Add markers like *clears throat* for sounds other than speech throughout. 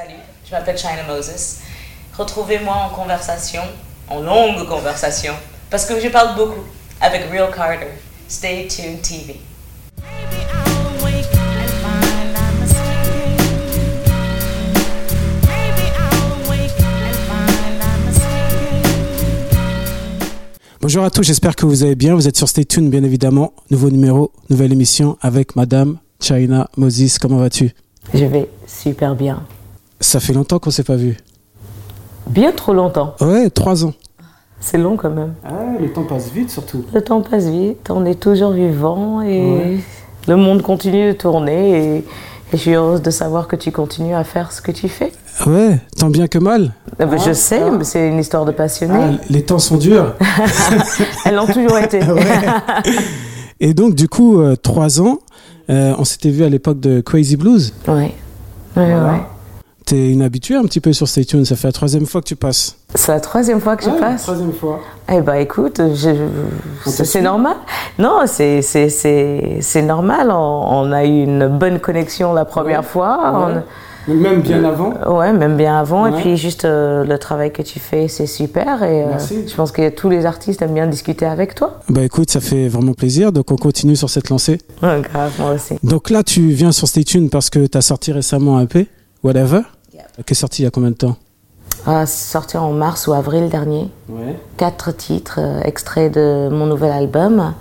Salut, je m'appelle China Moses. Retrouvez-moi en conversation, en longue conversation, parce que je parle beaucoup avec Real Carter. Stay tuned TV. Bonjour à tous, j'espère que vous allez bien. Vous êtes sur Stay Tuned, bien évidemment. Nouveau numéro, nouvelle émission avec Madame China Moses. Comment vas-tu? Je vais super bien. Ça fait longtemps qu'on s'est pas vu. Bien trop longtemps. Ouais, trois ans. C'est long quand même. Ah, le temps passe vite surtout. Le temps passe vite, on est toujours vivant et le monde continue de tourner et, et je suis heureuse de savoir que tu continues à faire ce que tu fais. Ouais, tant bien que mal. Euh, ben, je sais, mais c'est une histoire de passionné. Ah, les temps sont durs. *laughs* Elles l'ont toujours été. Et donc, du coup, euh, trois ans, euh, on s'était vu à l'époque de Crazy Blues. Oui, oui, oui. T'es une habituée un petit peu sur Stay Tuned. Ça fait la troisième fois que tu passes. C'est la troisième fois que je passe. Troisième fois. Eh ben écoute, c'est normal. Non, c'est normal. On, on a eu une bonne connexion la première fois. Même bien avant? On- ouais, même bien avant. Ouais. Et puis juste euh, le travail que tu fais, c'est super. Et euh, Merci. je pense que tous les artistes aiment bien discuter avec toi. Bah écoute, ça fait vraiment plaisir. Donc on continue sur cette lancée. Ouais, grave, moi aussi. Donc là, tu viens sur Stay Tuned parce que tu as sorti récemment un EP, Whatever, qui est sorti il y a combien de temps Ah, sorti en mars ou avril dernier. Ouais. quatre titres euh, extraits de mon nouvel album.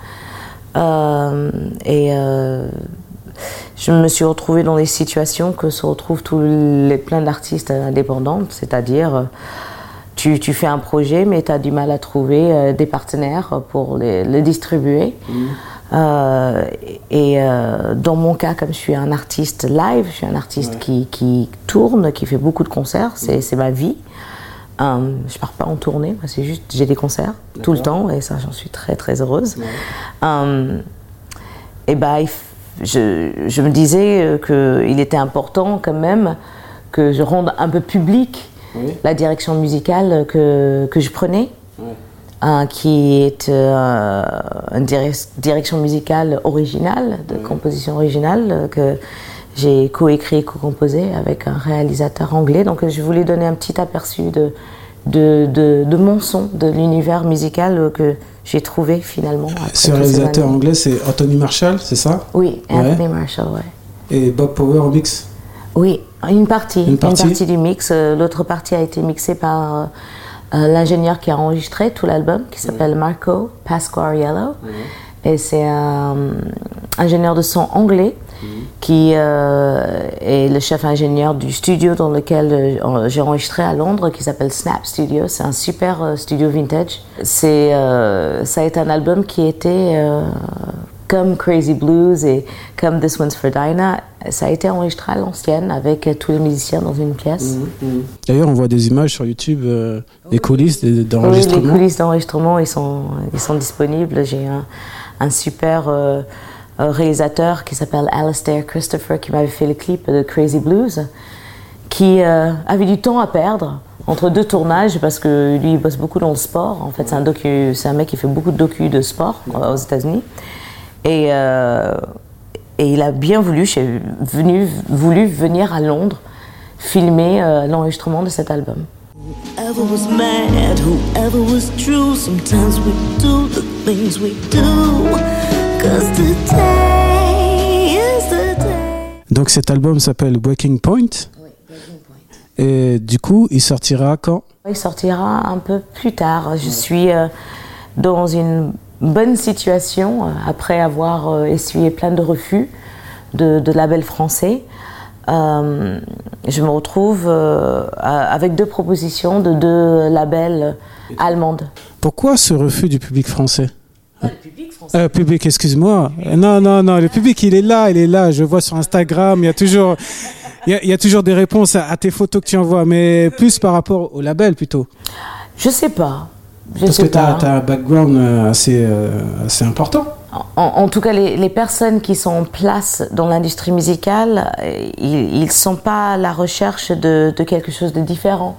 Euh, et euh, je me suis retrouvée dans des situations que se retrouvent tous les, plein d'artistes indépendants, c'est-à-dire tu, tu fais un projet mais tu as du mal à trouver des partenaires pour les- le distribuer. Euh, et euh, dans mon cas, comme je suis un artiste live, je suis un artiste qui, qui tourne, qui fait beaucoup de concerts, c'est ma vie. Euh, je pars pas en tournée, c'est juste j'ai des concerts tout le temps et ça j'en suis très très heureuse. Euh, et bah, je, je me disais qu'il était important quand même que je rende un peu public Oui. la direction musicale que, que je prenais, hein, qui est euh, une direc- direction musicale originale, de composition originale, euh, que j'ai coécrit et co-composé avec un réalisateur anglais. Donc je voulais donner un petit aperçu de, de, de, de mon son, de l'univers musical que j'ai trouvé finalement. Ce réalisateur anglais, c'est Anthony Marshall, c'est ça? Oui, Ouais. Anthony Marshall, ouais. Et Bob Power au mix? Oui, une partie, Une partie. du mix. Euh, L'autre partie a été mixée par euh, l'ingénieur qui a enregistré tout l'album, qui s'appelle Marco Pasquariello. Et c'est un euh, ingénieur de son anglais qui euh, est le chef ingénieur du studio dans lequel j'ai enregistré à Londres, qui s'appelle Snap Studio. C'est un super studio vintage. C'est, ça a été un album qui était comme Crazy Blues et comme This One's for Dinah. Ça a été enregistré à l'ancienne avec tous les musiciens dans une pièce. D'ailleurs, on voit des images sur YouTube, euh, des coulisses des- Oui, les d'enregistrement. coulisses d'enregistrement, ils sont, ils sont disponibles. J'ai un, un super euh, euh, réalisateur qui s'appelle Alastair Christopher qui m'avait fait le clip de Crazy Blues, qui euh, avait du temps à perdre entre deux tournages parce que lui il bosse beaucoup dans le sport. En fait, c'est un, docu, c'est un mec qui fait beaucoup de docu de sport aux États-Unis. Et, euh, et il a bien voulu, j'ai venu, voulu venir à Londres filmer euh, l'enregistrement de cet album. Whoever was mad, whoever was true, sometimes we do the things we do. Cause today is the day. Donc cet album s'appelle Breaking Point. Et du coup, il sortira quand? Il sortira un peu plus tard. Je suis euh, dans une bonne situation euh, après avoir euh, essuyé plein de refus de, de labels français. Euh, je me retrouve euh, avec deux propositions de deux labels allemandes. Pourquoi ce refus du public français Euh, public, excuse-moi. Non, non, non, le public, il est là, il est là. Je vois sur Instagram, il y a toujours, il y a, il y a toujours des réponses à, à tes photos que tu envoies, mais plus par rapport au label plutôt. Je sais pas. Je Parce sais que tu as, un background euh, assez, euh, assez important. En, en tout cas, les, les personnes qui sont en place dans l'industrie musicale, euh, ils ne sont pas à la recherche de, de quelque chose de différent.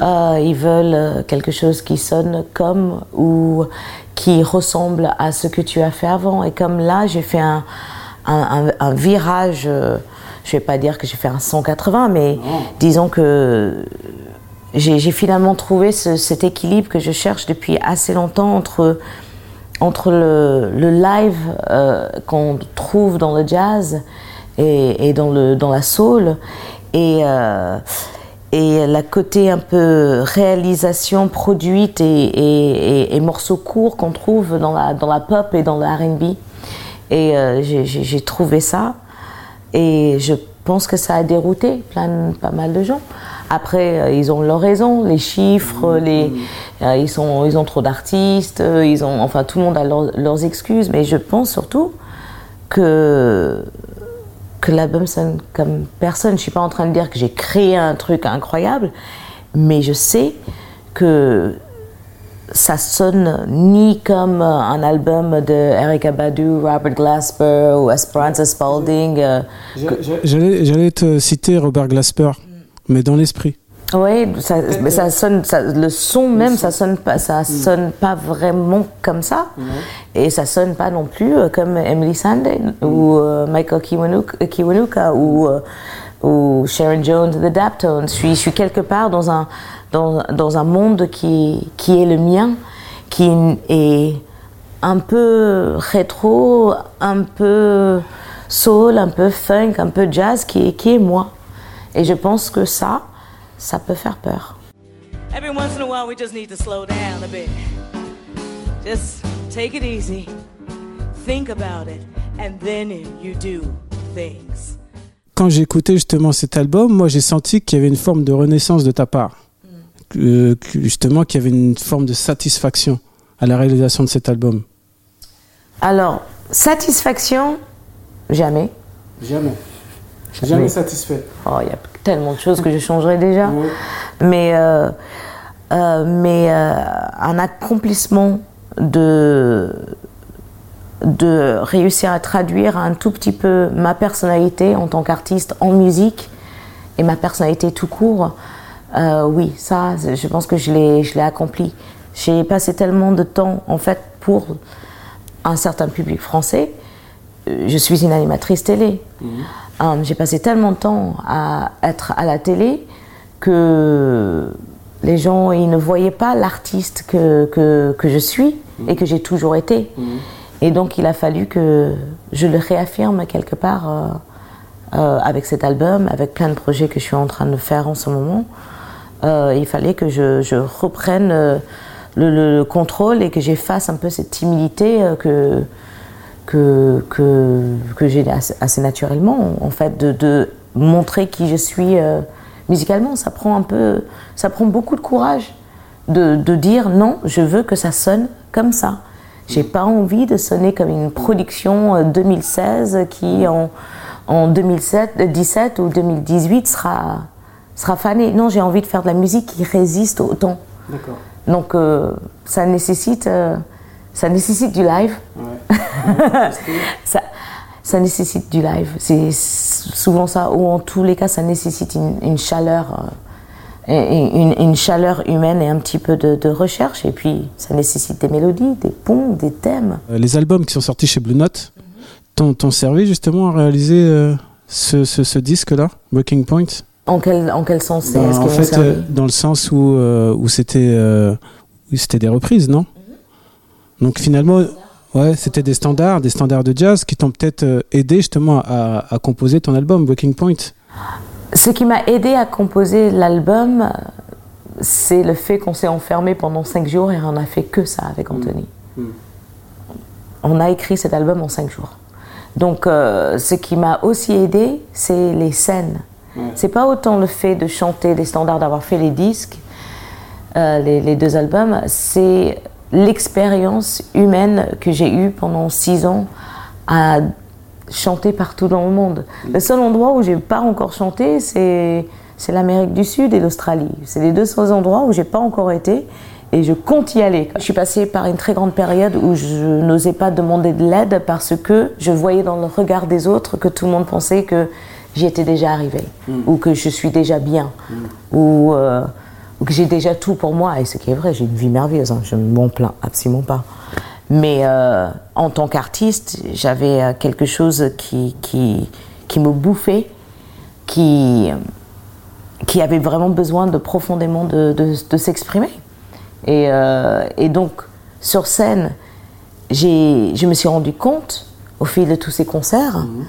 Euh, ils veulent quelque chose qui sonne comme ou qui ressemble à ce que tu as fait avant. Et comme là, j'ai fait un, un, un- un virage euh, je vais pas dire que j'ai fait un 180, mais disons que j'ai finalement trouvé cet équilibre que je cherche depuis assez longtemps entre, entre le, live euh, qu'on trouve dans le jazz et, dans, le, dans la soul et, euh, et la côté un peu réalisation produite et, et morceaux courts qu'on trouve dans la, dans la pop et dans le RB. Et euh, j'ai trouvé ça et je pense que ça a dérouté plein, pas mal de gens. Après, euh, ils ont leur raison, les chiffres, mmh. les, euh, ils, sont, ils ont trop d'artistes, euh, ils ont, enfin tout le monde a leurs excuses, mais je pense surtout que, que l'album sonne comme personne. Je ne suis pas en train de dire que j'ai créé un truc incroyable, mais je sais que ça sonne ni comme un album de Erika Badu, Robert Glasper ou Esperanza Spalding. J'allais te citer Robert Glasper mais dans l'esprit. Oui, ça, mais ça sonne, ça, le son même, ça sonne pas, ça mm. sonne pas vraiment comme ça, et ça sonne pas non plus euh, comme Emily Sandé ou euh, Michael Kiwanuka, ou, euh, ou Sharon Jones The Daptones. Je suis, je suis quelque part dans un, dans, dans un monde qui, qui est le mien, qui est un peu rétro, un peu soul, un peu funk, un peu jazz, qui, qui est moi. Et je pense que ça, ça peut faire peur. Every once in a while, we just need to slow down a bit. Just take it easy. Think about it. And then you do things. Quand j'ai écouté justement cet album, moi j'ai senti qu'il y avait une forme de renaissance de ta part. Justement, qu'il y avait une forme de satisfaction à la réalisation de cet album. Alors, satisfaction, jamais. Jamais. Jamais satisfait. Oh, il y a tellement de choses que je changerais déjà. Mais, euh, euh, mais euh, un accomplissement de, de réussir à traduire un tout petit peu ma personnalité en tant qu'artiste en musique et ma personnalité tout court, oui, ça, je pense que je l'ai accompli. J'ai passé tellement de temps, en fait, pour un certain public français. Je suis une animatrice télé. Mhm. Euh, j'ai passé tellement de temps à être à la télé que les gens ils ne voyaient pas l'artiste que, que, que, je suis mmh. et que j'ai toujours été. Mmh. Et donc il a fallu que je le réaffirme quelque part euh, euh, avec cet album, avec plein de projets que je suis en train de faire en ce moment. Il fallait que je, reprenne le, le, contrôle et que j'efface un peu cette timidité que, que, que, que j'ai assez, naturellement, en fait, de, montrer qui je suis euh, musicalement. Ça prend un peu, ça prend beaucoup de courage de, de, dire non, je veux que ça sonne comme ça. J'ai pas envie de sonner comme une production 2016 euh, qui en, en 2017 ou 2018 sera, sera fanée. Non, j'ai envie de faire de la musique qui résiste au temps. Donc euh, ça nécessite ça nécessite du live. *laughs* ça, ça, nécessite du live. C'est souvent ça, ou en tous les cas, ça nécessite une, chaleur, euh, une, une, chaleur humaine et un petit peu de, recherche. Et puis, ça nécessite des mélodies, des ponts, des thèmes. Euh, les albums qui sont sortis chez Blue Note t'ont servi justement à réaliser euh, ce, ce, disque-là, Breaking Point? En quel, en quel sens c'est? En fait, dans le sens où, où c'était des reprises, non? Donc finalement, ouais, c'était des standards, des standards de jazz qui t'ont peut-être euh, aidé justement à, composer ton album Breaking Point. Ce qui m'a aidé à composer l'album, c'est le fait qu'on s'est enfermé pendant cinq jours et on n'a fait que ça avec mm. Anthony. Mm. On a écrit cet album en cinq jours. Donc, euh, ce qui m'a aussi aidé, c'est les scènes. C'est pas autant le fait de chanter des standards, d'avoir fait les disques, euh, les, les, deux albums, c'est l'expérience humaine que j'ai eue pendant six ans à chanter partout dans le monde. Le seul endroit où j'ai pas encore chanté, c'est c'est l'Amérique du Sud et l'Australie. C'est les deux seuls endroits où j'ai pas encore été et je compte y aller. Je suis passée par une très grande période où je n'osais pas demander de l'aide parce que je voyais dans le regard des autres que tout le monde pensait que j'y étais déjà arrivée mm. ou que je suis déjà bien mm. ou euh, que j'ai déjà tout pour moi, et ce qui est vrai, j'ai une vie merveilleuse, hein, je ne m'en plains absolument pas. Mais euh, en tant qu'artiste, j'avais euh, quelque chose qui, qui, qui, me bouffait qui, qui avait vraiment besoin de profondément de, de, s'exprimer. Et, euh, et, donc, sur scène, je me suis rendu compte, au fil de tous ces concerts, mhm.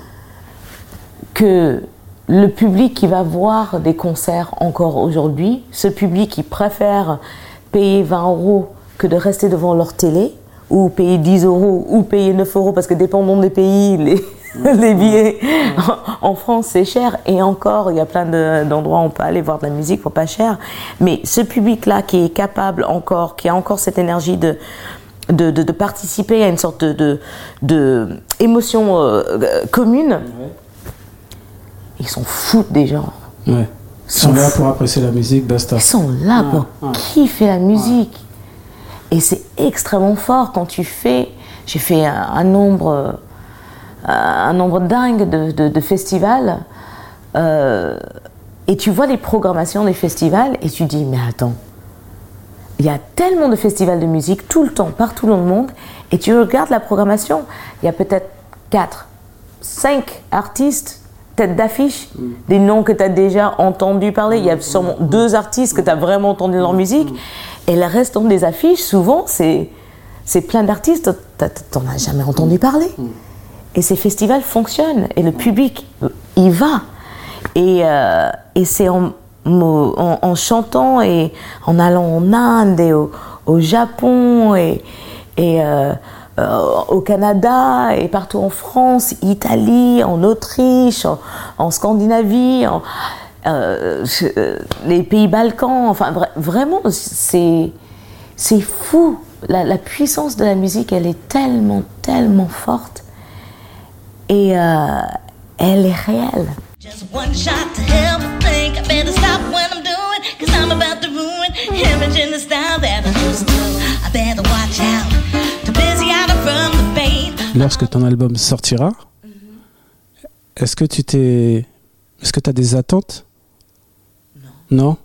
Que le public qui va voir des concerts encore aujourd'hui, ce public qui préfère payer 20 euros que de rester devant leur télé, ou payer 10 euros, ou payer 9 euros, parce que dépendant des pays, *laughs* les, les billets *laughs* en France c'est cher. Et encore il y a plein d'endroits où on peut aller voir de la musique pour pas cher. Mais ce public là qui est capable encore qui a encore cette énergie de de, de, participer à une sorte de, de, émotion euh, commune ils sont fous des gens. Ils sont, là pour apprécier la musique basta. Ils sont là pour kiffer la musique. Et c'est extrêmement fort quand tu fais j'ai fait un nombre un nombre dingue de, festivals. Euh, et tu vois les programmations des festivals et tu dis, mais attends, il y a tellement de festivals de musique tout le temps, partout dans le monde, et tu regardes la programmation, il y a peut-être 4, 5 artistes, tête d'affiche, mm. des noms que tu as déjà entendu parler. Il y a sûrement mm. deux artistes que tu as vraiment entendu leur musique, mm. et le reste des affiches, souvent, c'est, c'est plein d'artistes, tu n'en as jamais entendu parler. Et ces festivals fonctionnent et le public y va. Et, euh, et c'est en, en, chantant et en allant en Inde et au, Japon et, et euh, au Canada et partout en France, Italie, en Autriche, en, Scandinavie, en, les pays Balkans. Enfin, vraiment, c'est c'est fou. La, puissance de la musique, elle est tellement, tellement forte et euh, elle est réelle. Lorsque ton album sortira, est-ce que tu t'es. Est-ce que tu as des attentes? Non. Non?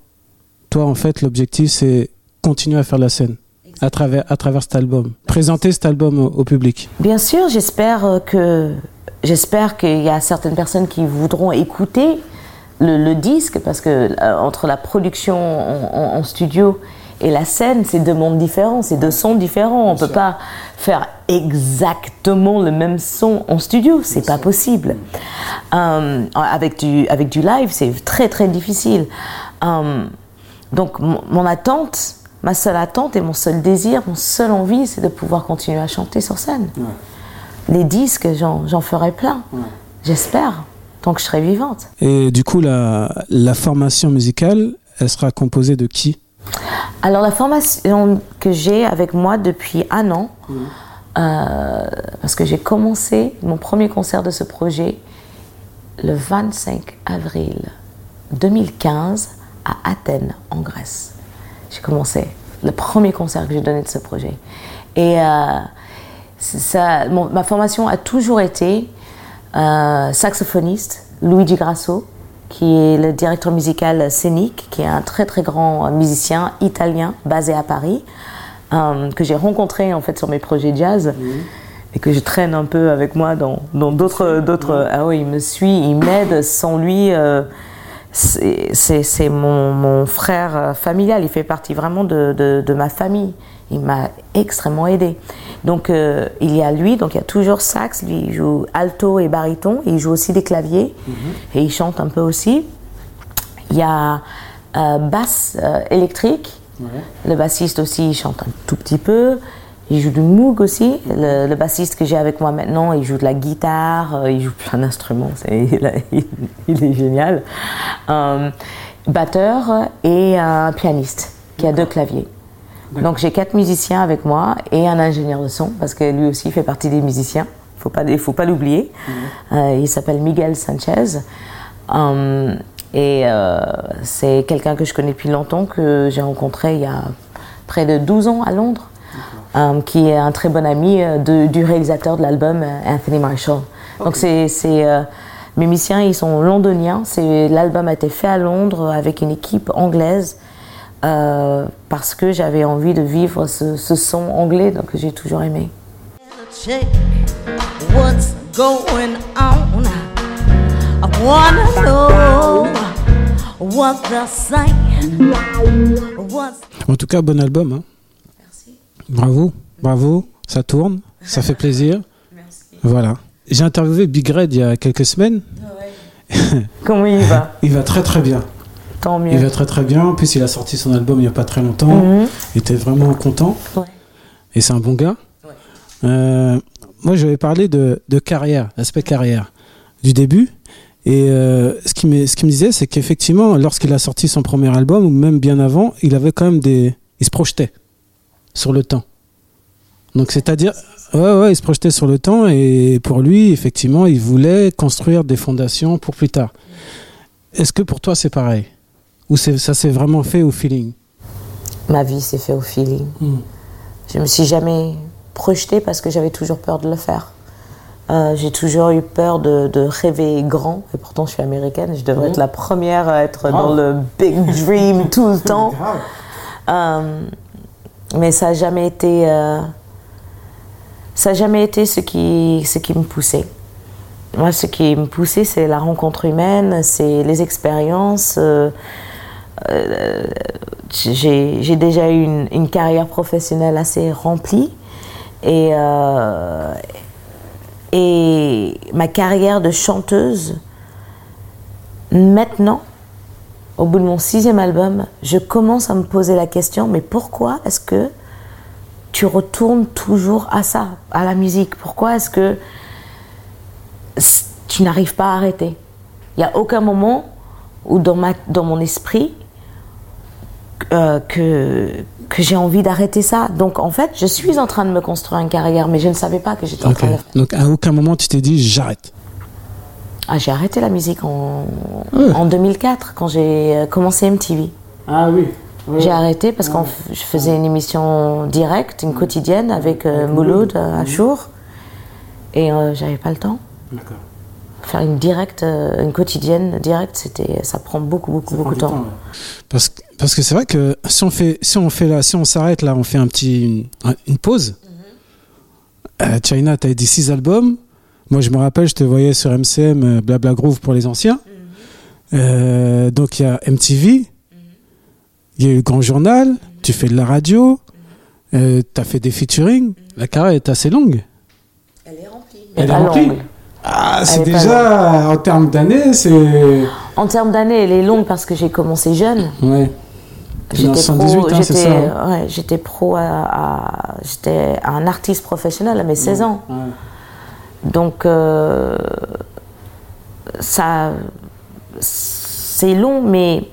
Toi, en fait, l'objectif, c'est continuer à faire la scène à travers, à travers cet album, présenter cet album au public. Bien sûr, j'espère que J'espère qu'il y a certaines personnes qui voudront écouter le, disque parce que euh, entre la production en, studio et la scène, c'est deux mondes différents, c'est deux sons différents. On ne peut pas faire exactement le même son en studio, c'est pas possible. Euh, avec, du, avec du live, c'est très très difficile. Euh, donc mon, attente, ma seule attente et mon seul désir, mon seule envie, c'est de pouvoir continuer à chanter sur scène les disques, j'en ferai plein. J'espère, tant que je serai vivante. Et du coup, la, formation musicale, elle sera composée de qui? Alors, la formation que j'ai avec moi depuis un an, euh, parce que j'ai commencé mon premier concert de ce projet le 25 avril 2015 à Athènes, en Grèce. J'ai commencé le premier concert que j'ai donné de ce projet. Et euh, ça, ma formation a toujours été euh, saxophoniste, Luigi Grasso, qui est le directeur musical scénique, qui est un très très grand musicien italien basé à Paris, euh, que j'ai rencontré en fait sur mes projets jazz. Et que je traîne un peu avec moi dans d'autres. d'autres Ah oui, il me suit, il m'aide. Sans lui, euh, c'est mon, mon, frère familial. Il fait partie vraiment de, de, de ma famille. Il m'a extrêmement aidé. Donc euh, il y a lui, donc il y a toujours sax, lui il joue alto et baryton, il joue aussi des claviers mhm. et il chante un peu aussi. Il y a euh, basse euh, électrique, le bassiste aussi il chante un tout petit peu. Il joue du moog aussi. Le, bassiste que j'ai avec moi maintenant, il joue de la guitare, il joue plein d'instruments, *laughs* il, il, est génial. batteur et un pianiste qui a deux claviers. Donc j'ai quatre musiciens avec moi et un ingénieur de son parce que lui aussi fait partie des musiciens. Faut pas, il faut pas l'oublier. Mhm. Euh, il s'appelle Miguel Sanchez. Um, et euh, c'est quelqu'un que je connais depuis longtemps, que j'ai rencontré il y a près de 12 ans à Londres, um, qui est un très bon ami euh, de, du réalisateur de l'album, Anthony Marshall. Donc c'est, mes musiciens, ils sont londoniens. L'album a été fait à Londres avec une équipe anglaise euh, parce que j'avais envie de vivre ce, ce son anglais donc, que j'ai toujours aimé. What's going on? wanna know what En tout cas, bon album. Hein. Merci. Bravo, bravo. Ça tourne, ça fait plaisir. Merci. Voilà. J'ai interviewé Big Red il y a quelques semaines. *laughs* Comment il va? Il va très très bien. Tant mieux. Il va très très bien. En plus, il a sorti son album il n'y a pas très longtemps. Mhm. Il était vraiment content. Ouais. Et c'est un bon gars. Ouais. Euh, moi, je vais parler de, de carrière, l'aspect carrière du début. Et euh, ce, qui me, ce qui me disait, c'est qu'effectivement, lorsqu'il a sorti son premier album, ou même bien avant, il avait quand même des. Il se projetait sur le temps. Donc, c'est-à-dire. Ouais, ouais, il se projetait sur le temps et pour lui, effectivement, il voulait construire des fondations pour plus tard. Est-ce que pour toi, c'est pareil? Ou ça s'est vraiment fait au feeling? Ma vie s'est fait au feeling. Hmm. Je me suis jamais projetée parce que j'avais toujours peur de le faire. Euh, j'ai toujours eu peur de, rêver grand, et pourtant je suis américaine, je devrais être la première à être dans le big *laughs* dream tout le temps. *laughs* Euh, mais ça n'a jamais été, euh, ça jamais été ce qui, ce qui me poussait. Moi, ce qui me poussait, c'est la rencontre humaine, c'est les expériences. J'ai déjà eu une, carrière professionnelle assez remplie et et ma carrière de chanteuse, maintenant, au bout de mon sixième album, je commence à me poser la question, mais pourquoi est-ce que tu retournes toujours à ça, à la musique? Pourquoi est-ce que tu n'arrives pas à arrêter? Il n'y a aucun moment où dans mon esprit euh, que, que j'ai envie d'arrêter ça. Donc en fait, je suis en train de me construire une carrière, mais je ne savais pas que j'étais en train de. Donc à aucun moment tu t'es dit j'arrête ah, J'ai arrêté la musique en, en 2004 quand j'ai euh, commencé MTV. Ah oui. J'ai arrêté parce que je faisais une émission directe, une quotidienne avec euh, Mouloud à Chour et euh, j'avais pas le temps. D'accord faire une directe, euh, une quotidienne directe, c'était, ça prend beaucoup, beaucoup, beaucoup de temps. Parce que parce que c'est vrai que si on fait, si on fait là, si on s'arrête là, on fait un petit, une, pause. Mm-hmm. euh, China, t'as dit six albums. Moi, je me rappelle, je te voyais sur MCM, euh, Blabla Groove pour les anciens. Mm-hmm. euh, donc il y a MTV, mm-hmm. il y a eu Grand Journal, tu fais de la radio, euh, tu as fait des featuring. La carrière est assez longue. Elle est remplie. Elle est remplie. Ah, c'est déjà, en termes d'années, c'est. En termes d'années, elle est longue parce que j'ai commencé jeune. Ouais. J'étais pro, hein, j'étais, hein. ouais, j'étais pro à, j'étais un artiste professionnel à mes 16 ans. Donc euh, ça, c'est long, mais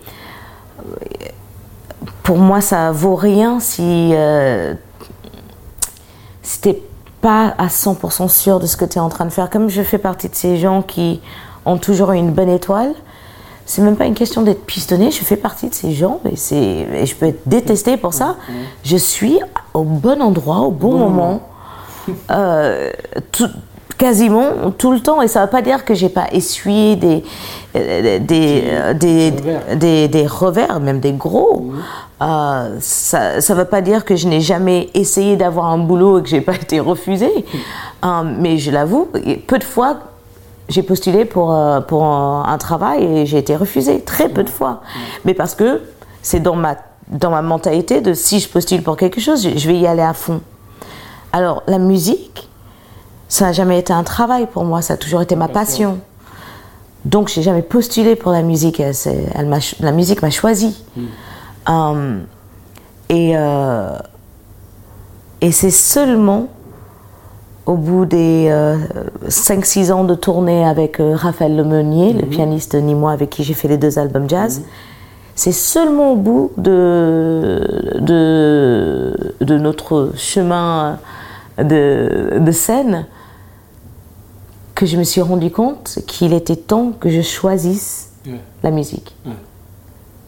pour moi ça vaut rien si euh, c'était pas à 100% sûr de ce que tu es en train de faire. Comme je fais partie de ces gens qui ont toujours une bonne étoile, c'est même pas une question d'être pistonné, je fais partie de ces gens et, et je peux être détesté pour ça. Je suis au bon endroit, au bon, moment. Euh, quasiment tout le temps et ça ne veut pas dire que j'ai pas essuyé des des, des, des, des, revers, même des gros. Euh, ça ne veut pas dire que je n'ai jamais essayé d'avoir un boulot et que j'ai pas *laughs* été refusée. Euh, mais je l'avoue, peu de fois, j'ai postulé pour, euh, pour un, travail et j'ai été refusée. Très peu de fois. Mais parce que c'est dans ma, dans ma mentalité de si je postule pour quelque chose, je, vais y aller à fond. Alors, la musique, ça n'a jamais été un travail pour moi, ça a toujours été ma passion. Donc, j'ai jamais postulé pour la musique. Elle, la musique m'a choisi. Hmm. Euh, et euh, et c'est seulement au bout des 5-6 euh, ans de tournée avec Raphaël Lemeunier, le hmm. pianiste ni moi avec qui j'ai fait les deux albums jazz, hmm. c'est seulement au bout de, de, de notre chemin de, de scène que je me suis rendu compte qu'il était temps que je choisisse la musique.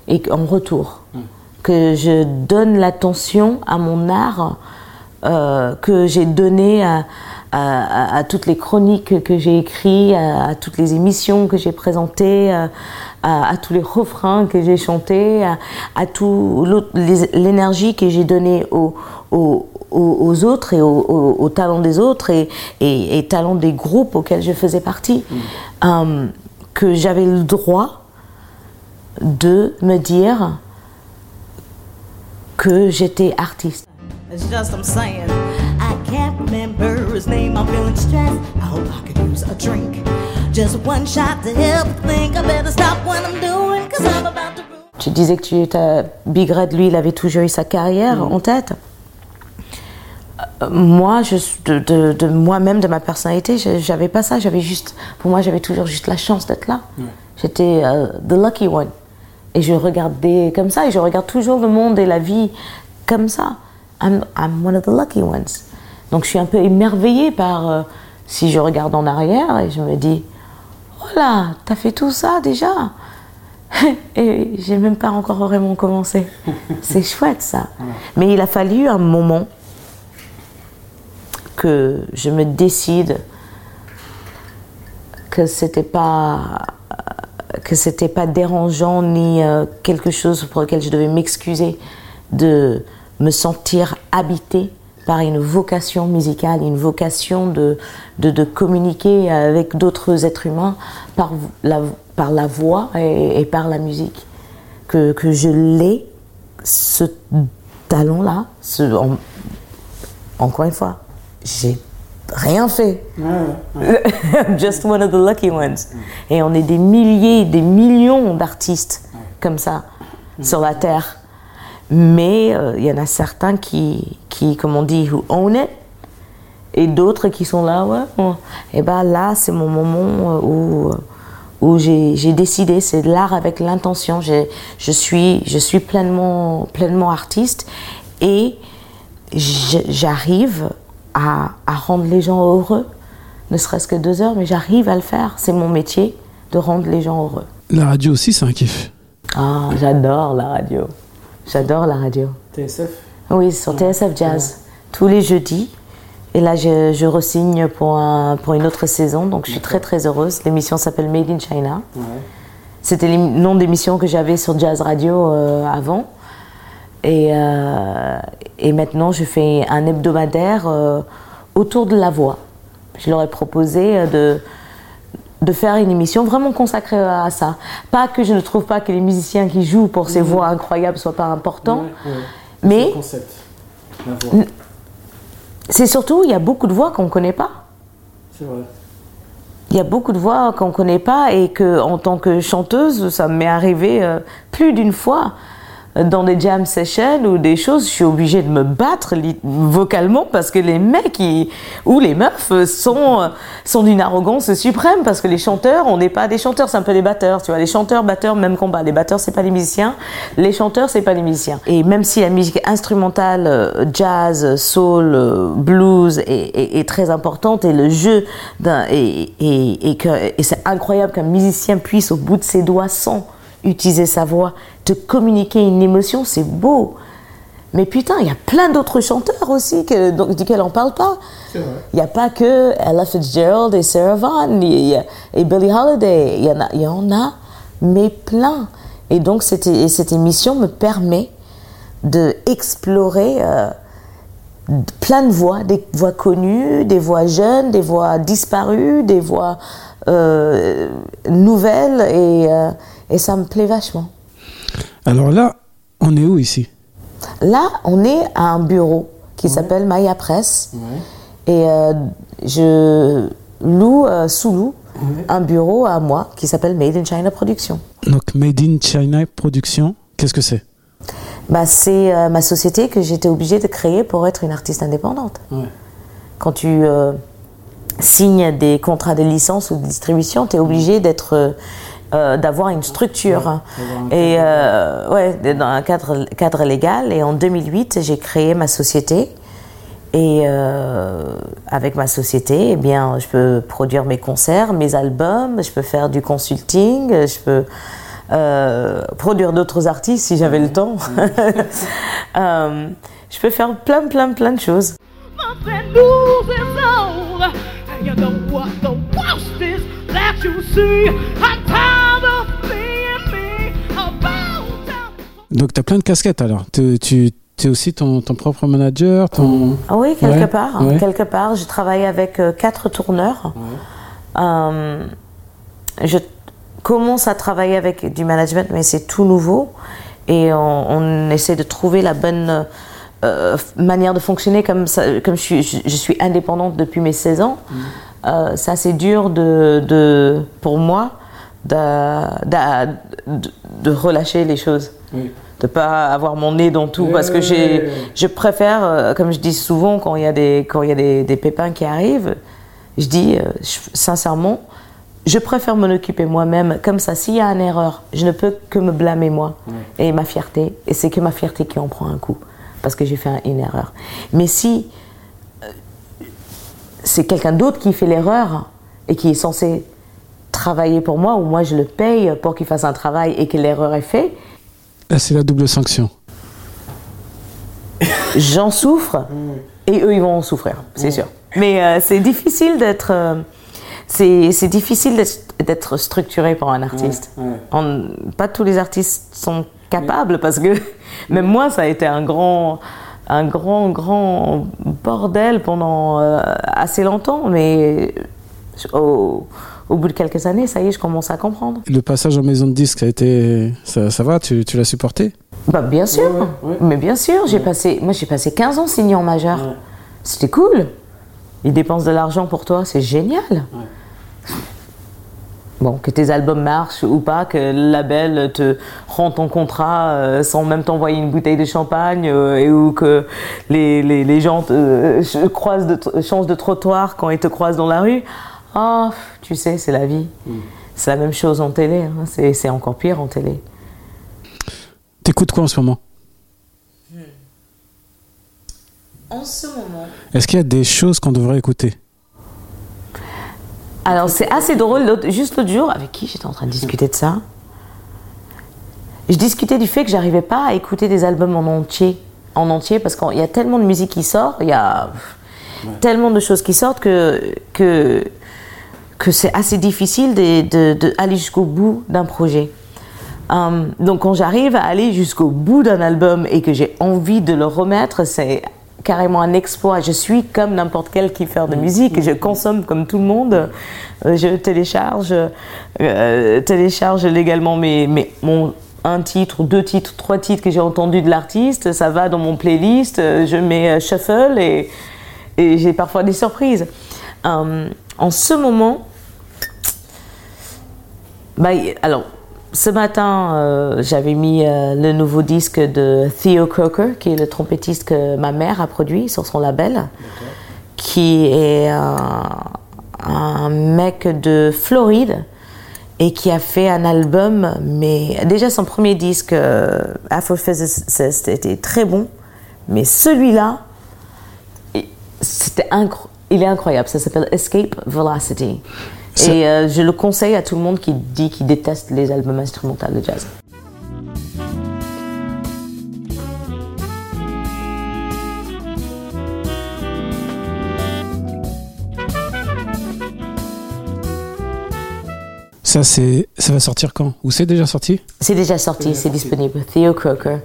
Et en retour, que je donne l'attention à mon art euh, que j'ai donné à, à, toutes les chroniques que j'ai écrites, à, toutes les émissions que j'ai présentées, à, tous les refrains que j'ai chantés, à, tout l'énergie que j'ai donnée aux, aux, autres et aux, talents des autres et, et, talents des groupes auxquels je faisais partie. Mm. Euh, que j'avais le droit de me dire que j'étais artiste. It's just I'm saying. I can't remember his name. I'm feeling stressed. I hope I could use a drink. Just one shot to help think. I better stop what I'm doing. Cause I'm about to. Tu disais que tu étais Big Red, lui, il avait toujours eu sa carrière mm. en tête. Euh, moi, je, de, de, de moi-même, de ma personnalité, j'avais pas ça. J'avais juste, pour moi, j'avais toujours juste la chance d'être là. Mm. J'étais uh, the lucky one. Et je regardais comme ça, et je regarde toujours le monde et la vie comme ça. I'm, I'm one of the lucky ones. Donc je suis un peu émerveillée par, euh, si je regarde en arrière et je me dis, oh là, t'as fait tout ça déjà *laughs* Et j'ai même pas encore vraiment commencé. *laughs* C'est chouette ça. Mais il a fallu un moment que je me décide que c'était pas que c'était pas dérangeant ni euh, quelque chose pour lequel je devais m'excuser de me sentir habité par une vocation musicale, une vocation de, de, communiquer avec d'autres êtres humains par la, par la voix et, par la musique. Que, que je l'ai, ce talent-là, encore une fois, j'ai rien fait. *laughs* Just one of the lucky ones. Et on est des milliers, des millions d'artistes comme ça sur la Terre. Mais euh, il y en a certains qui, qui, comme on dit, who own it, et d'autres qui sont là, ouais. Et ben là, c'est mon moment euh, où, où j'ai décidé, c'est l'art avec l'intention. Je suis, je suis pleinement, pleinement artiste et j'arrive à, à, rendre les gens heureux, ne serait-ce que deux heures, mais j'arrive à le faire. C'est mon métier de rendre les gens heureux. La radio aussi, c'est un kiff. Ah, j'adore la radio. J'adore la radio. TSF Oui, sur TSF Jazz. Tous les jeudis. Et là, je, je resigne pour, un, pour une autre saison, donc je suis très très heureuse. L'émission s'appelle Made in China. C'était le nom d'émission que j'avais sur Jazz Radio euh, avant. Et, euh, et, maintenant, je fais un hebdomadaire euh, autour de la voix. Je leur ai proposé de, de faire une émission vraiment consacrée à ça. Pas que je ne trouve pas que les musiciens qui jouent pour ces voix incroyables soient pas importants, mais c'est surtout il y a beaucoup de voix qu'on ne connaît pas. C'est vrai. Il y a beaucoup de voix qu'on ne connaît pas et que en tant que chanteuse, ça m'est arrivé euh, plus d'une fois dans des jam sessions ou des choses, je suis obligée de me battre vocalement parce que les mecs ou les meufs sont, sont d'une arrogance suprême parce que les chanteurs, on n'est pas des chanteurs, c'est un peu des batteurs, tu vois. Les chanteurs, batteurs, même combat. Les batteurs, c'est pas les musiciens. Les chanteurs, c'est pas les musiciens. Et même si la musique instrumentale, euh, jazz, soul, euh, blues est, très importante et le jeu et c'est incroyable qu'un musicien puisse au bout de ses doigts sans utiliser sa voix, te communiquer une émotion, c'est beau. Mais putain, il y a plein d'autres chanteurs aussi que, donc, duquel on ne parle pas. Il n'y a pas que Ella Fitzgerald et Sarah Vaughan et Billie Holiday. Il y, en a, y en a, mais plein. Et donc, cette, cette émission me permet d'explorer euh, plein de voix, des voix connues, des voix jeunes, des voix disparues, des voix euh, nouvelles. Et, euh, et ça me plaît vachement. Alors là, on est où ici? Là, on est à un bureau qui s'appelle Maya Press. Et euh, je loue, euh, sous-loue, un bureau à moi qui s'appelle Made in China Production. Donc Made in China Production, qu'est-ce que c'est? Bah, C'est euh, ma société que j'étais obligée de créer pour être une artiste indépendante. Quand tu signes des contrats de licence ou de distribution, tu es obligé d'être euh, d'avoir une structure. Et euh, ouais dans un cadre cadre légal. Et en 2008 j'ai créé ma société. Et euh, avec ma société eh bien je peux produire mes concerts mes albums je peux faire du consulting je peux produire d'autres artistes si j'avais le temps. *laughs* Je peux faire plein plein plein de choses donc tu as plein de casquettes alors. Tu, tu es aussi ton, ton, propre manager ton... Ah oui, quelque part. Quelque part. Je travaille avec euh, quatre tourneurs. Euh, je, commence à travailler avec du management, mais c'est tout nouveau. Et on, essaie de trouver la bonne euh, manière de fonctionner. Comme, ça, comme je, suis, je, suis indépendante depuis mes 16 ans, mmh. euh, c'est assez dur de, de, pour moi de, de, relâcher les choses. Oui. De pas avoir mon nez dans tout. parce que j'ai, je préfère, euh, comme je dis souvent, quand il y a des, quand il y a des, des pépins qui arrivent, je dis sincèrement, je préfère m'en occuper moi-même. Comme ça, s'il y a une erreur, je ne peux que me blâmer moi et ma fierté. Et c'est que ma fierté qui en prend un coup parce que j'ai fait une erreur. Mais si euh, c'est quelqu'un d'autre qui fait l'erreur et qui est censé travailler pour moi, ou moi je le paye pour qu'il fasse un travail et que l'erreur est faite. c'est la double sanction. J'en souffre et eux ils vont en souffrir, c'est sûr. Mais euh, c'est difficile d'être. Euh, c'est difficile d'être structuré pour un artiste. pas tous les artistes sont capables parce que même moi, ça a été un grand, un grand, grand bordel pendant euh, assez longtemps, mais au, bout de quelques années, ça y est, je commence à comprendre. Le passage en maison de disque, ça a été, ça, ça va, tu, tu l'as supporté? Bah, bien sûr, mais bien sûr, j'ai passé, moi j'ai passé 15 ans signant majeur. C'était cool. Ils dépensent de l'argent pour toi, c'est génial. Bon, que tes albums marchent ou pas, que le label te rend ton contrat euh, sans même t'envoyer une bouteille de champagne, euh, et ou que les, les, les gens te, euh, croisent de, changent de trottoir quand ils te croisent dans la rue. Ah, tu sais, c'est la vie. Mm. C'est la même chose en télé. Hein. C'est encore pire en télé. T'écoutes quoi en ce moment? Hmm. En ce moment. Est-ce qu'il y a des choses qu'on devrait écouter? Alors c'est assez drôle, juste l'autre jour, avec qui j'étais en train de discuter de ça? Je discutais du fait que j'arrivais pas à écouter des albums en entier, en entier parce qu'il y a tellement de musique qui sort, il y a tellement de choses qui sortent que, que, que c'est assez difficile d'aller de, jusqu'au bout d'un projet. Hum, donc quand j'arrive à aller jusqu'au bout d'un album et que j'ai envie de le remettre, c'est carrément un exploit. Je suis comme n'importe quel kiffeur de musique, je consomme comme tout le monde. Euh, je télécharge, euh, télécharge légalement mes, mes, mon, un titre, deux titres, trois titres que j'ai entendus de l'artiste, ça va dans mon playlist, je mets shuffle et, et j'ai parfois des surprises. Euh, en ce moment, bah, alors ce matin, euh, j'avais mis euh, le nouveau disque de Theo Croker, qui est le trompettiste que ma mère a produit sur son label, qui est un mec de Floride et qui a fait un album, mais déjà son premier disque, euh, Afrophysicist, était très bon, mais celui-là, c'était il est incroyable, ça s'appelle Escape Velocity. Et euh, je le conseille à tout le monde qui dit qu'il déteste les albums instrumentaux de jazz. Ça, c'est, ça va sortir quand? Ou c'est déjà sorti? C'est déjà sorti, c'est disponible. Theo Croker.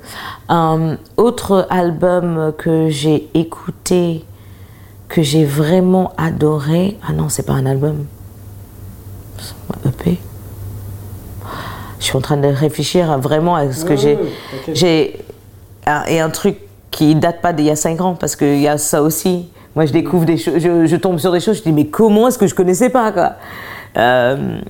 Um, autre album que j'ai écouté, que j'ai vraiment adoré. Ah non, c'est pas un album. EP. Je suis en train de réfléchir vraiment à ce que j'ai. J'ai et un truc qui date pas d'il y a 5 ans parce qu'il y a ça aussi. Moi, je découvre des choses, je, tombe sur des choses, je dis mais comment est-ce que je connaissais pas quoi? Euh,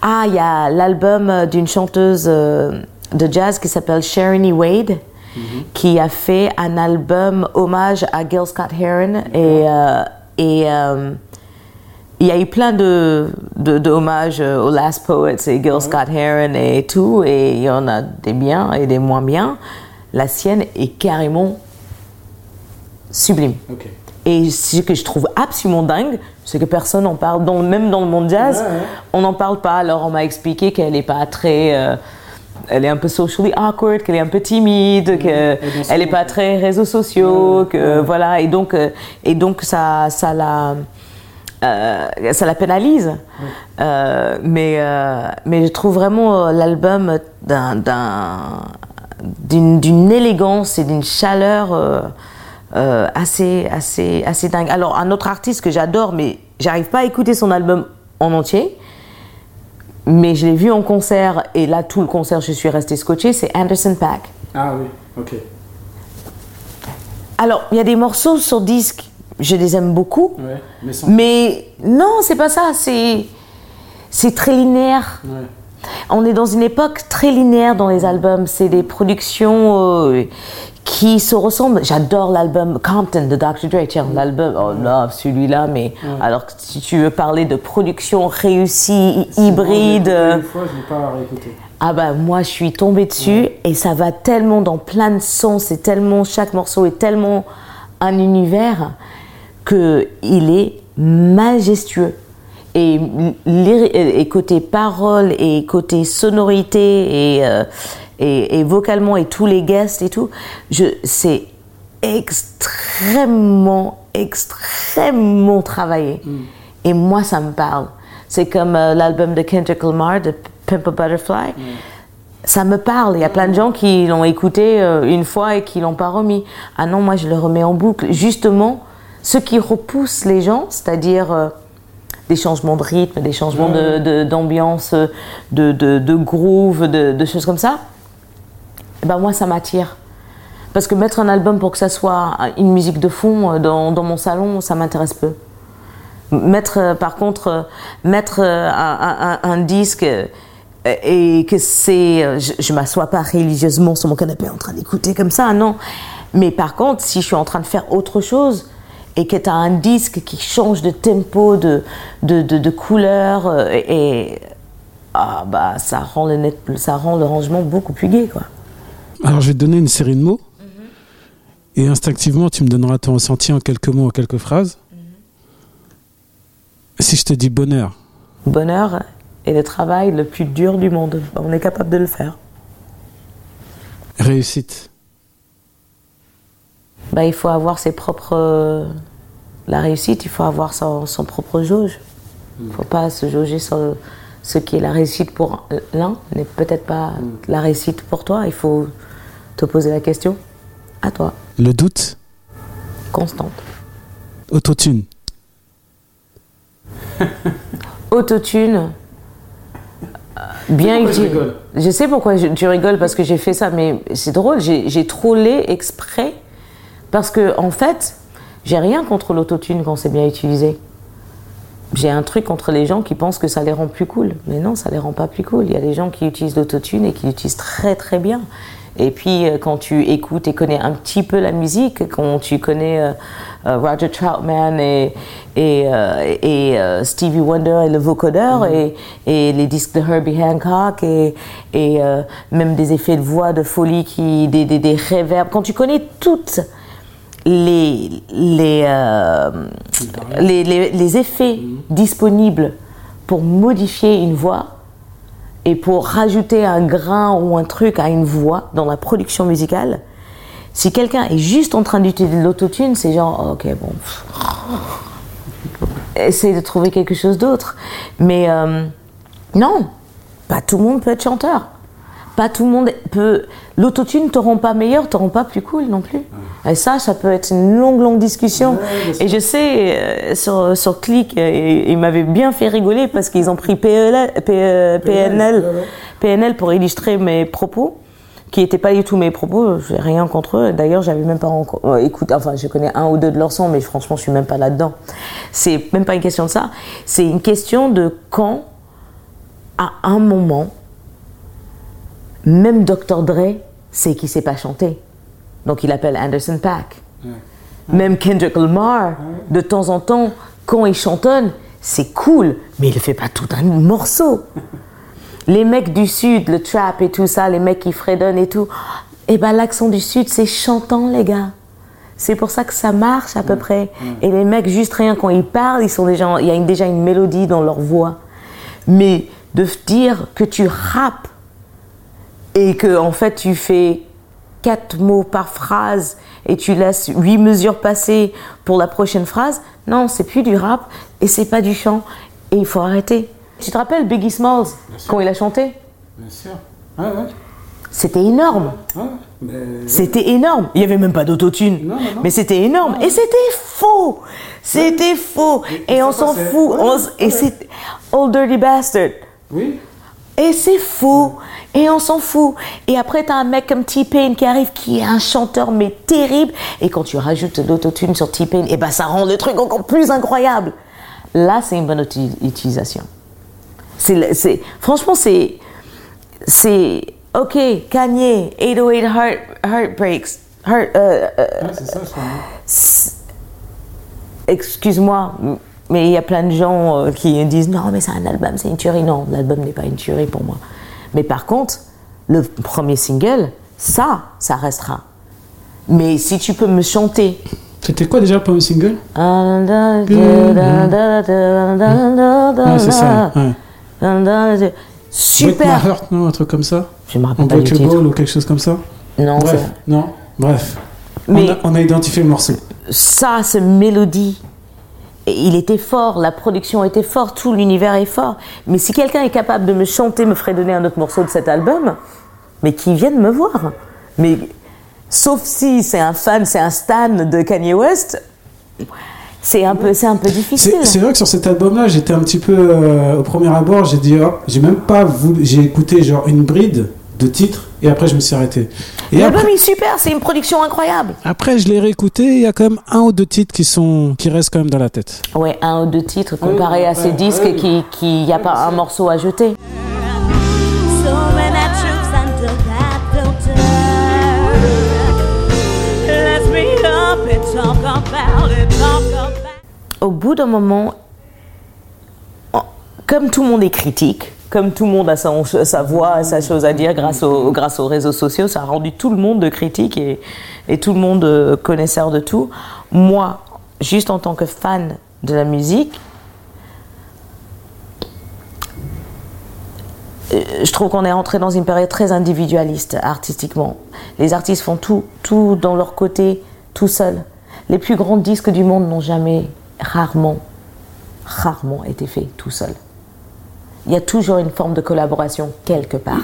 Ah, il y a l'album d'une chanteuse euh, de jazz qui s'appelle Sharonee Wade. Mhm. qui a fait un album hommage à Gil Scott Heron et, euh, et il y a eu plein de, de, hommages euh, aux Last Poets et Gil Scott Heron et tout, et il y en a des biens et des moins bien. La sienne est carrément sublime. Et ce que je trouve absolument dingue, c'est que personne n'en parle, même dans le monde jazz, on n'en parle pas. Alors on m'a expliqué qu'elle n'est pas très. Euh, elle est un peu socially awkward, qu'elle est un peu timide, qu'elle n'est pas très réseaux sociaux, que voilà. Et donc, euh, et donc ça, ça la euh, ça la pénalise. Euh, mais, euh, mais je trouve vraiment l'album d'une élégance et d'une chaleur assez, assez, assez dingue. Alors, un autre artiste que j'adore, mais j'arrive pas à écouter son album en entier, mais je l'ai vu en concert et là tout le concert je suis restée scotchée, c'est Anderson Pack. Ah oui, ok. Alors il y a des morceaux sur disque, je les aime beaucoup, Ouais, mais sans. mais non c'est pas ça, c'est c'est très linéaire. Ouais. On est dans une époque très linéaire dans les albums. C'est des productions euh, qui se ressemblent. J'adore l'album Compton de Dr. Dre. Tiens, l'album, oh là, celui-là, mais alors que si tu veux parler de production réussie, hybride. euh, Une fois, je pas réécouté. ah bah moi je suis tombée dessus et ça va tellement dans plein de sens, c'est tellement chaque morceau est tellement un univers que il est majestueux. Et, côté parole et côté sonorité et, euh, et, et vocalement et tous les guests et tout, je c'est extrêmement extrêmement travaillé. Et moi ça me parle. C'est comme euh, l'album de Kendrick Lamar de Pimp a Butterfly. Ça me parle. Il y a plein de gens qui l'ont écouté euh, une fois et qui l'ont pas remis. Ah non, moi je le remets en boucle. Justement, ce qui repousse les gens, c'est-à-dire euh, des changements de rythme, des changements de- de- d'ambiance, de, de, de groove, de, de choses comme ça, eh ben moi ça m'attire. Parce que mettre un album pour que ça soit une musique de fond euh, dans, dans mon salon, ça m'intéresse peu. Mettre, euh, par contre, mettre un, un- un disque et que c'est. Je, je m'assois pas religieusement sur mon canapé en train d'écouter comme ça, non. Mais par contre, si je suis en train de faire autre chose et que tu as un disque qui change de tempo, de, de, de, de couleur, euh, et. Ah bah, ça rend, le net, ça rend le rangement beaucoup plus gai, quoi. Alors, je vais te donner une série de mots. Et instinctivement, tu me donneras ton ressenti en quelques mots, en quelques phrases. Si je te dis bonheur, Bonheur est le travail le plus dur du monde. On est capable de le faire. réussite, Bah, il faut avoir ses propres. euh, la réussite, il faut avoir son, son propre jauge. Il ne faut pas se jauger sur ce qui est la réussite pour l'un, n'est peut-être pas la réussite pour toi. Il faut te poser la question à toi, le doute, constante. autotune, *laughs* Autotune. euh, Bien Pourquoi je utile. rigole Je sais pourquoi je- tu rigoles parce que j'ai fait ça, mais c'est drôle. J'ai trollé exprès parce que en fait, j'ai rien contre l'autotune quand c'est bien utilisé. J'ai un truc contre les gens qui pensent que ça les rend plus cool. Mais non, ça les rend pas plus cool. Il y a des gens qui utilisent l'autotune et qui l'utilisent très très bien. Et puis euh, quand tu écoutes et connais un petit peu la musique, quand tu connais euh, euh, Roger Troutman et, et, euh, et, euh, Stevie Wonder et le vocodeur et, et les disques de Herbie Hancock et, et même des effets de voix de folie, qui, des, des, des quand tu connais toutes les, les, euh, les, les- les effets disponibles pour modifier une voix et pour rajouter un grain ou un truc à une voix dans la production musicale, si quelqu'un est juste en train d'utiliser l'autotune, c'est genre, oh, ok, bon. *laughs* Essaye de trouver quelque chose d'autre. Mais euh, non, pas tout le monde peut être chanteur. Pas tout le monde peut. L'autotune ne te rend pas meilleur, te rend pas plus cool non plus. Et ça, ça peut être une longue, longue discussion. Et je sais, euh, sur, sur Click, euh, ils m'avaient bien fait rigoler parce qu'ils ont pris PEL, P- PNL, PNL pour illustrer mes propos, qui n'étaient pas du tout mes propos. J'ai rien contre eux. D'ailleurs, j'avais même pas euh, écouté. Enfin, je connais un ou deux de leurs sons, mais franchement, je suis même pas là-dedans. C'est même pas une question de ça. C'est une question de quand, à un moment, même Dr. Dre sait qu'il sait pas chanter. Donc il appelle Anderson Pack. Même Kendrick Lamar, de temps en temps, quand il chantonne, c'est cool, mais il ne fait pas tout un morceau. *laughs* Les mecs du Sud, le trap et tout ça, les mecs qui fredonnent et tout, eh ben l'accent du Sud, c'est chantant, les gars. C'est pour ça que ça marche à peu près. Et les mecs, juste rien, quand ils parlent, ils sont déjà, il y a une- déjà une mélodie dans leur voix. Mais de dire que tu rappes et que en fait tu fais quatre mots par phrase et tu laisses huit mesures passer pour la prochaine phrase, non, c'est plus du rap et c'est pas du chant et il faut arrêter. Tu te rappelles Biggie Smalls quand il a chanté? Bien sûr. Ah ouais. C'était énorme. Ah, mais... C'était énorme. Il n'y avait même pas d'autotune. Mais c'était énorme. Et c'était faux. C'était faux. Et, et on s'en fout. On et c'est Old Dirty Bastard. Oui. Et c'est faux. Et on s'en fout. Et après, t'as un mec comme T-Pain qui arrive, qui est un chanteur, mais terrible. Et quand tu rajoutes l'autotune sur T-Pain, et ben ça rend le truc encore plus incroyable. Là, c'est une bonne uti- utilisation. C'est, franchement, c'est, c'est, ok, Kanye, 808 Heart, Heartbreaks, Heart, euh, euh, c'est ça, je crois. excuse-moi, mais il y a plein de gens euh, qui disent non, mais c'est un album, c'est une tuerie. Non, l'album n'est pas une tuerie pour moi. Mais par contre, le premier single, ça, ça restera. Mais si tu peux me chanter. C'était quoi déjà le premier single Ah, c'est ça. Ouais. Super! Heart, non, un truc comme ça Je me rappelle pas du. Unbreakable ou quelque chose comme ça Non, Bref, c'est- non, bref. Mais- On, a, on a identifié le morceau. ça, ce mélodie, il était fort, la production était forte, tout l'univers est fort. Mais si quelqu'un est capable de me chanter, me ferait donner un autre morceau de cet album, mais qui vienne me voir. Mais sauf si c'est un fan, c'est un stan de Kanye West, c'est un peu, c'est un peu difficile. C'est c'est vrai que sur cet album-là, j'étais un petit peu euh, au premier abord, j'ai dit, oh, j'ai même pas voulu, j'ai écouté genre une bride de titres et après je me suis arrêté. L'album après, est super, c'est une production incroyable. après, je l'ai réécouté, il y a quand même un ou deux titres qui sont qui restent quand même dans la tête. Ouais, un ou deux titres comparé à ces disques qui, qui y a pas un morceau à jeter. Au bout d'un moment, en- comme tout le monde est critique, comme tout le monde a sa voix, sa chose à dire grâce, au- grâce aux réseaux sociaux, ça a rendu tout le monde de critique et, tout le monde euh, connaisseur de tout. Moi, juste en tant que fan de la musique, euh, je trouve qu'on est entré dans une période très individualiste artistiquement. Les artistes font tout, tout dans leur côté, tout seuls. Les plus grands disques du monde n'ont jamais, rarement, rarement été faits tout seuls. Il y a toujours une forme de collaboration quelque part.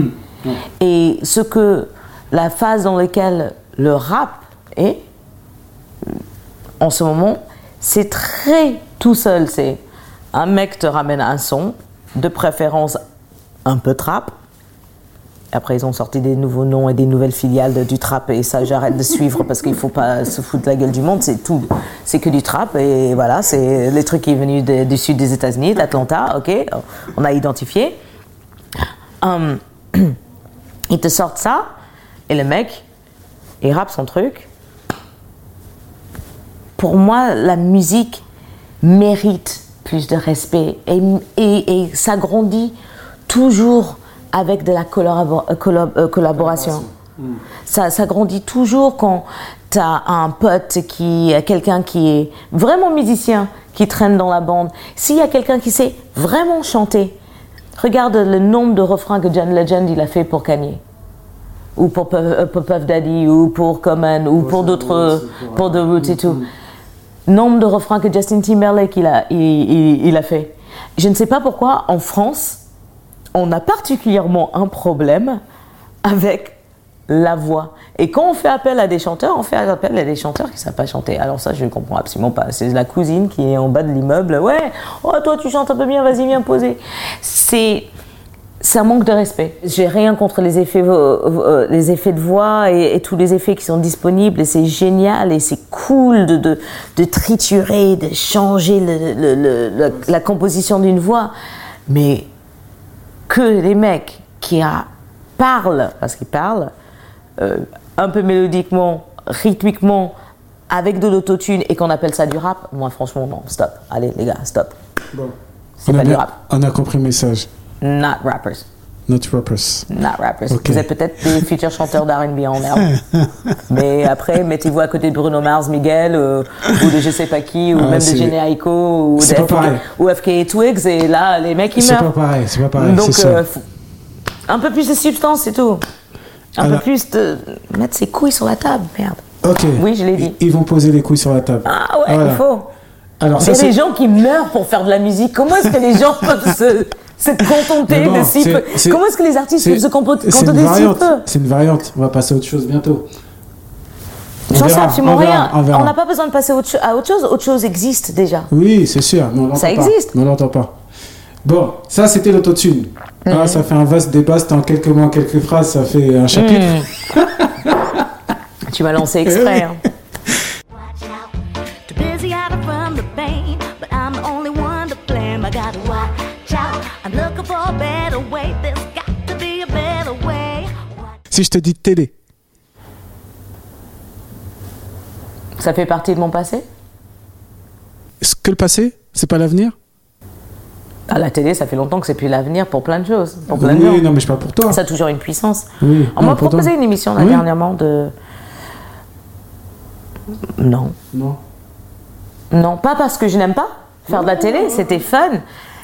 *coughs* Et ce que la phase dans laquelle le rap est, en ce moment, c'est très tout seul. C'est un mec te ramène un son, de préférence un peu trap. Après, ils ont sorti des nouveaux noms et des nouvelles filiales de- du trap, et ça, j'arrête de suivre parce qu'il faut pas se foutre de la gueule du monde. C'est tout, c'est que du trap, et voilà, c'est les trucs qui est venu du sud des États-Unis, d'Atlanta, ok, on a identifié. Hum, *clears throat* ils te sortent ça, et le mec, il rappe son truc. Pour moi, la musique mérite plus de respect et, et, et s'agrandit toujours avec de la euh, collab- euh, collaboration. Ça, ça grandit toujours quand tu as un pote qui, quelqu'un qui est vraiment musicien, qui traîne dans la bande. S'il y a quelqu'un qui sait vraiment chanter, regarde le nombre de refrains que John Legend il a fait pour Kanye ou pour Puff, euh, pour Puff Daddy, ou pour Common, ou pour d'autres, pour The Roots et tout. Nombre de refrains que Justin Timberlake il a, il, il- il a fait. Je ne sais pas pourquoi, en France, on a particulièrement un problème avec la voix. Et quand on fait appel à des chanteurs, on fait appel à des chanteurs qui ne savent pas chanter. Alors ça, je ne comprends absolument pas. C'est la cousine qui est en bas de l'immeuble. Ouais, oh toi tu chantes un peu bien, vas-y viens poser. C'est un manque de respect. J'ai rien contre les effets, vo- les effets de voix et, tous les effets qui sont disponibles. Et c'est génial et c'est cool de, de, de triturer, de changer le- la composition d'une voix. Mais que les mecs qui a- parlent, parce qu'ils parlent, euh, un peu mélodiquement, rythmiquement, avec de l'autotune et qu'on appelle ça du rap, moi franchement non, stop. Allez les gars, stop. C'est On a, pas du rap. on a compris le message. Not rappers. Not rappers. Not rappers. Vous êtes peut-être des futurs chanteurs d'R&B en herbe. *laughs* Mais après, mettez-vous à côté de Bruno Mars, Miguel, euh, ou de je sais pas qui, ou Ah, même de c'est- Jhené Aiko, ou, de c'est FK, pareil. ou FK Twigs, et là, les mecs, ils C'est meurent. pas pareil, c'est pas pareil. Donc, c'est ça. euh, un peu plus de substance, c'est tout. Un Alors- peu plus de... Mettre ses couilles sur la table, merde. Ok. oui, je l'ai dit. Ils vont poser les couilles sur la table. Ah ouais, Voilà. il faut. Alors ça c'est des gens qui meurent pour faire de la musique. Comment est-ce que les gens *laughs* peuvent se, se contenter de si peu Comment est-ce que les artistes peuvent se compo- c'est une contenter de si variante. peu C'est une variante. On va passer à autre chose bientôt. On J'en sais absolument rien. on n'a pas besoin de passer autre à autre chose. Autre chose existe déjà. Oui, c'est sûr. Mais on Ça pas. existe. Mais on l'entend pas. Bon, ça c'était l'autotune. Ah, Mhm. ça fait un vaste débat, c'était en quelques mots, en quelques phrases, ça fait un chapitre. *laughs* Tu m'as lancé exprès. hein. Si je te dis télé, Ça fait partie de mon passé est-ce que le passé, c'est pas l'avenir À la télé, ça fait longtemps que c'est plus l'avenir pour plein de choses. Pour plein de Oui, gens. non, mais je parle pour toi. Ça a toujours une puissance. Oui, On m'a toi. proposé une émission là, Oui. dernièrement de. Non. Non, Non, pas parce que je n'aime pas faire de la télé, c'était fun.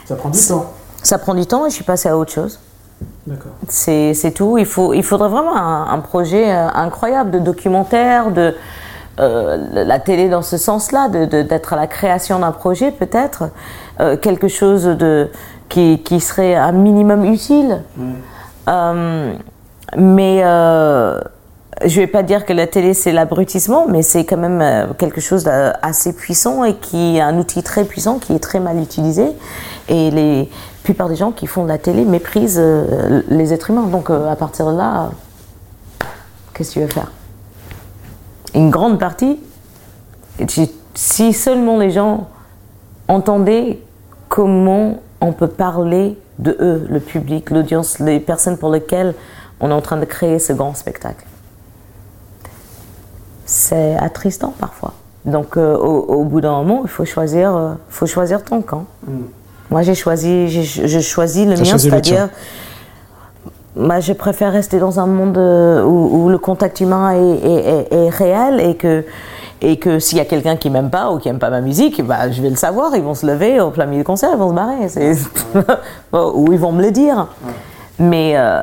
ça prend du temps. Ça prend du temps et je suis passée à autre chose. C'est tout. Il, faut, il faudrait vraiment un, un projet euh, incroyable de documentaire, de euh, la télé dans ce sens-là, d'être à la création d'un projet peut-être, euh, quelque chose de, qui, qui serait un minimum utile. Euh, mais je vais pas dire que la télé c'est l'abrutissement, mais c'est quand même euh, quelque chose d'assez puissant et qui est un outil très puissant qui est très mal utilisé. Et la plupart des gens qui font de la télé méprisent euh, les êtres humains. Donc euh, à partir de là, euh, qu'est-ce que tu veux faire? Une grande partie, si seulement les gens entendaient comment on peut parler de eux, le public, l'audience, les personnes pour lesquelles on est en train de créer ce grand spectacle. C'est attristant parfois. Donc euh, au, au bout d'un moment, il faut choisir, euh, faut choisir ton camp. Moi j'ai choisi, je choisis le mien, c'est-à-dire, moi je préfère rester dans un monde euh, où, où le contact humain est, est- est- est réel et que et que s'il y a quelqu'un qui m'aime pas ou qui aime pas ma musique, bah, je vais le savoir. Ils vont se lever au plein milieu du concert, ils vont se barrer. *laughs* Ou ils vont me le dire. Mais euh,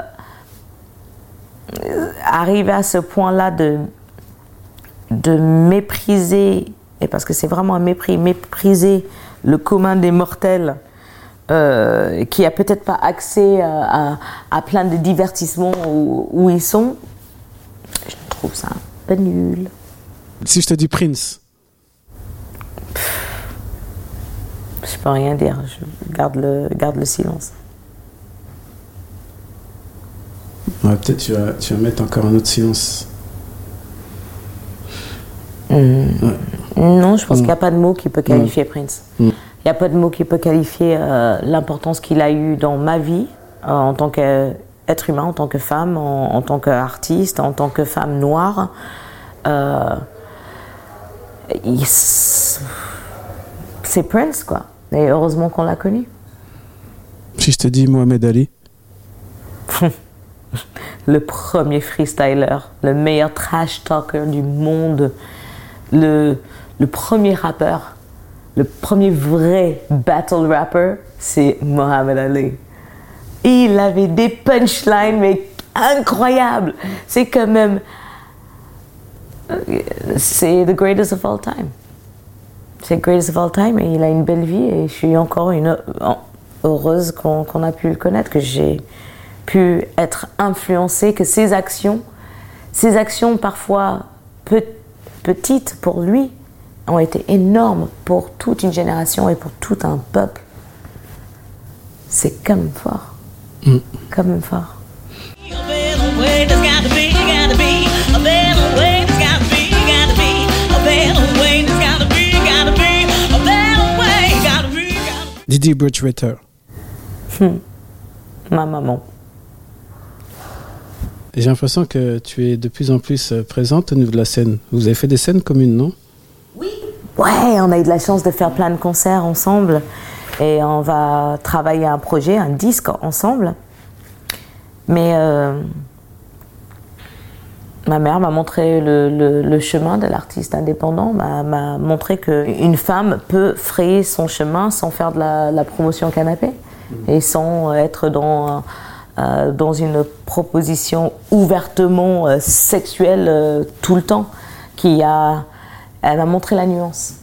arriver à ce point-là de, de mépriser, et parce que c'est vraiment un mépris, mépriser le commun des mortels euh, qui a peut-être pas accès à, à- à plein de divertissements où, où ils sont, je trouve ça un peu nul. Si je te dis Prince, Je peux rien dire, je garde le, garde le silence. ouais, peut-être tu vas, tu vas mettre encore un autre silence. Non, je pense qu'il n'y a pas de mot qui peut qualifier Prince. Il n'y a pas de mot qui peut qualifier euh, l'importance qu'il a eu dans ma vie euh, en tant qu'être humain, en tant que femme, en, en tant qu'artiste, en tant que femme noire. Euh, c'est Prince, quoi. Et heureusement qu'on l'a connu. Si je te dis Mohamed Ali, *laughs* le premier freestyler, le meilleur trash talker du monde, le, premier rappeur, le premier vrai battle rapper, c'est Mohamed Ali. Il avait des punchlines, mais incroyables. C'est quand même. C'est the greatest of all time. C'est the greatest of all time et il a une belle vie et je suis encore une, heureuse qu'on a pu le connaître, que j'ai pu être influencée, que ses actions, ses actions parfois pe- petites pour lui, ont été énormes pour toute une génération et pour tout un peuple. C'est quand même fort. Quand même fort. Didi Bridgewater. Ma maman. J'ai l'impression que tu es de plus en plus euh, présente au niveau de la scène. Vous avez fait des scènes communes, non? Ouais, on a eu de la chance de faire plein de concerts ensemble et on va travailler un projet, un disque ensemble. Mais euh, ma mère m'a montré le, chemin de l'artiste indépendant, m'a m'a montré qu'une femme peut frayer son chemin sans faire de la, la promotion canapé et sans être dans, euh, dans une proposition ouvertement euh, sexuelle euh, tout le temps. Qui a, elle m'a montré la nuance.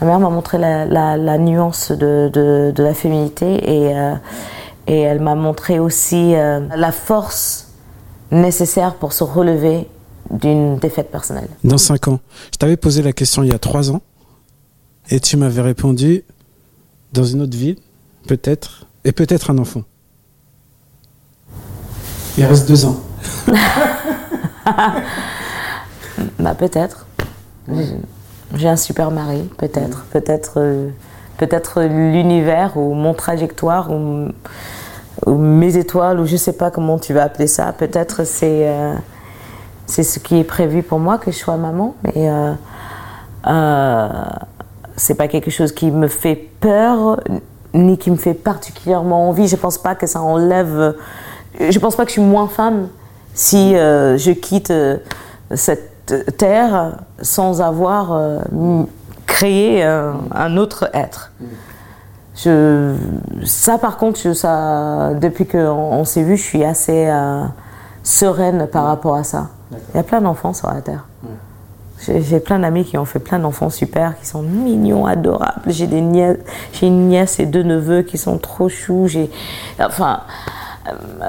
Ma mère m'a montré la, nuance de, la féminité et, et elle m'a montré aussi la force nécessaire pour se relever d'une défaite personnelle. Dans 5 ans. Je t'avais posé la question il y a 3 ans. Et tu m'avais répondu dans une autre ville, peut-être, et peut-être un enfant. Il reste deux ans. *laughs* Bah peut-être. J'ai un super mari, peut-être. Peut-être euh, peut-être l'univers ou mon trajectoire ou, ou mes étoiles ou je sais pas comment tu vas appeler ça. Peut-être c'est euh, c'est ce qui est prévu pour moi que je sois maman, mais euh, euh, c'est pas quelque chose qui me fait peur ni qui me fait particulièrement envie. Je pense pas que ça enlève. Je pense pas que je suis moins femme si euh, je quitte euh, cette terre sans avoir euh, créé euh, un autre être. Je, ça, par contre, je- ça, depuis qu'on on s'est vu, je suis assez euh, sereine par rapport à ça. Il y a plein d'enfants sur la terre. J'ai plein d'amis qui ont fait plein d'enfants super, qui sont mignons, adorables. J'ai des nièces, j'ai une nièce et deux neveux qui sont trop choux. J'ai, enfin, euh,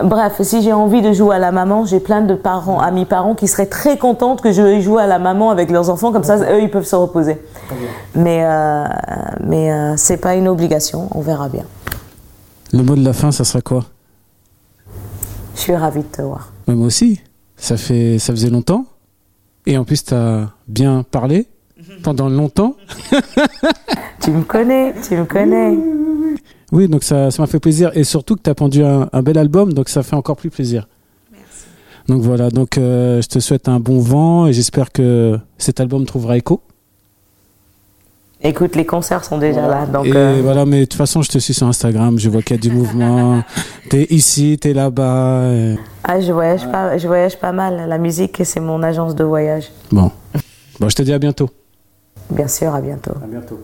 bref, si j'ai envie de jouer à la maman, j'ai plein de parents, amis parents qui seraient très contentes que je joue à la maman avec leurs enfants, comme ça, eux, ils peuvent se reposer. Mais, euh, mais euh, c'est pas une obligation, on verra bien. Le mot de la fin, ça sera quoi? Je suis ravie de te voir. Moi aussi. Ça, fait, ça faisait longtemps. Et en plus, tu as bien parlé pendant longtemps. Tu me connais, tu me connais. Oui, donc ça ça m'a fait plaisir. Et surtout que tu as pendu un, un bel album, donc ça fait encore plus plaisir. Merci. Donc voilà, donc euh, je te souhaite un bon vent et j'espère que cet album trouvera écho. Écoute, les concerts sont déjà là, donc et euh, voilà, mais de toute façon, je te suis sur Instagram, je vois qu'il y a du mouvement. *laughs* T'es ici, t'es là-bas. et- ah, je voyage pas, je voyage pas mal. La musique, c'est mon agence de voyage. Bon. bon, je te dis à bientôt. Bien sûr, à bientôt. À bientôt.